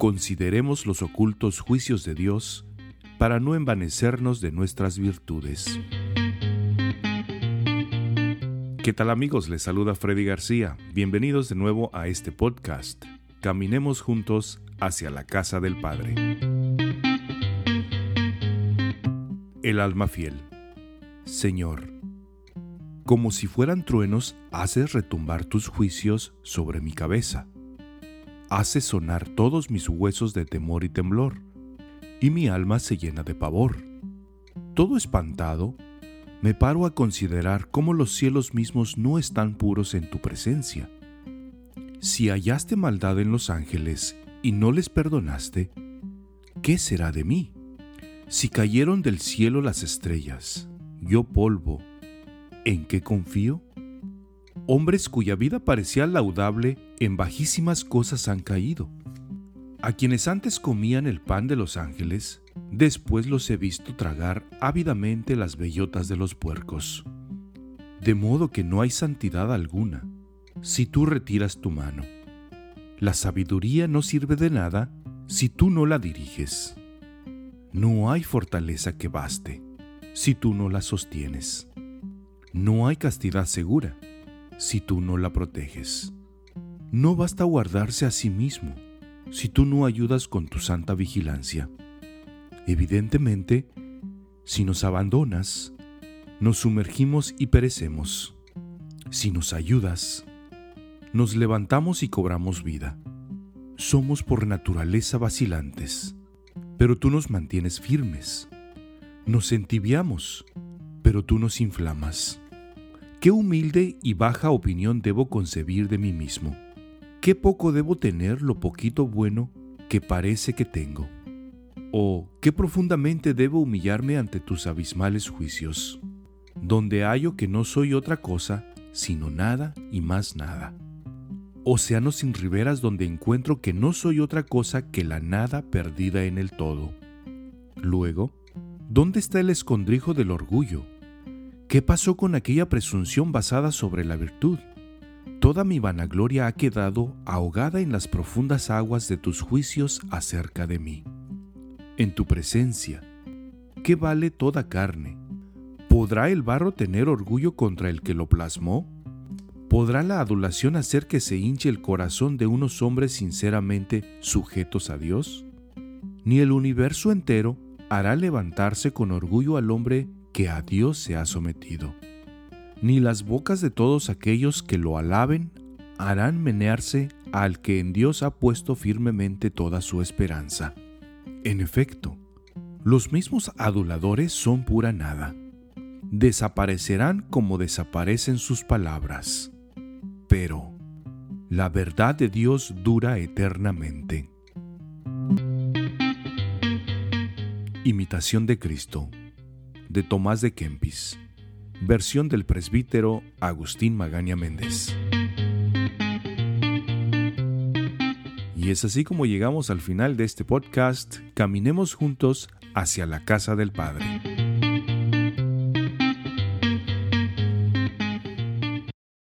Consideremos los ocultos juicios de Dios para no envanecernos de nuestras virtudes. ¿Qué tal amigos? Les saluda Freddy García. Bienvenidos de nuevo a este podcast. Caminemos juntos hacia la casa del Padre. El alma fiel. Señor, como si fueran truenos, haces retumbar tus juicios sobre mi cabeza. Haces sonar todos mis huesos de temor y temblor, y mi alma se llena de pavor. Todo espantado, me paro a considerar cómo los cielos mismos no están puros en tu presencia. Si hallaste maldad en los ángeles y no les perdonaste, ¿qué será de mí? Si cayeron del cielo las estrellas, yo polvo, ¿en qué confío? Hombres cuya vida parecía laudable en bajísimas cosas han caído. A quienes antes comían el pan de los ángeles, Después los he visto tragar ávidamente las bellotas de los puercos. De modo que no hay santidad alguna si tú retiras tu mano. La sabiduría no sirve de nada si tú no la diriges. No hay fortaleza que baste si tú no la sostienes. No hay castidad segura si tú no la proteges. No basta guardarse a sí mismo si tú no ayudas con tu santa vigilancia. Evidentemente, si nos abandonas, nos sumergimos y perecemos. Si nos ayudas, nos levantamos y cobramos vida. Somos por naturaleza vacilantes, pero tú nos mantienes firmes. Nos entibiamos, pero tú nos inflamas. Qué humilde y baja opinión debo concebir de mí mismo. Qué poco debo tener lo poquito bueno que parece que tengo. ¿O qué profundamente debo humillarme ante tus abismales juicios, donde hallo que no soy otra cosa sino nada y más nada? Océanos sin riberas donde encuentro que no soy otra cosa que la nada perdida en el todo. Luego, ¿dónde está el escondrijo del orgullo? ¿Qué pasó con aquella presunción basada sobre la virtud? Toda mi vanagloria ha quedado ahogada en las profundas aguas de tus juicios acerca de mí en tu presencia. ¿Qué vale toda carne? ¿Podrá el barro tener orgullo contra el que lo plasmó? ¿Podrá la adulación hacer que se hinche el corazón de unos hombres sinceramente sujetos a Dios? Ni el universo entero hará levantarse con orgullo al hombre que a Dios se ha sometido. Ni las bocas de todos aquellos que lo alaben harán menearse al que en Dios ha puesto firmemente toda su esperanza. En efecto, los mismos aduladores son pura nada. Desaparecerán como desaparecen sus palabras. Pero la verdad de Dios dura eternamente. Imitación de Cristo, de Tomás de Kempis, versión del presbítero Agustín Magaña Méndez. Y es así como llegamos al final de este podcast. Caminemos juntos hacia la casa del Padre.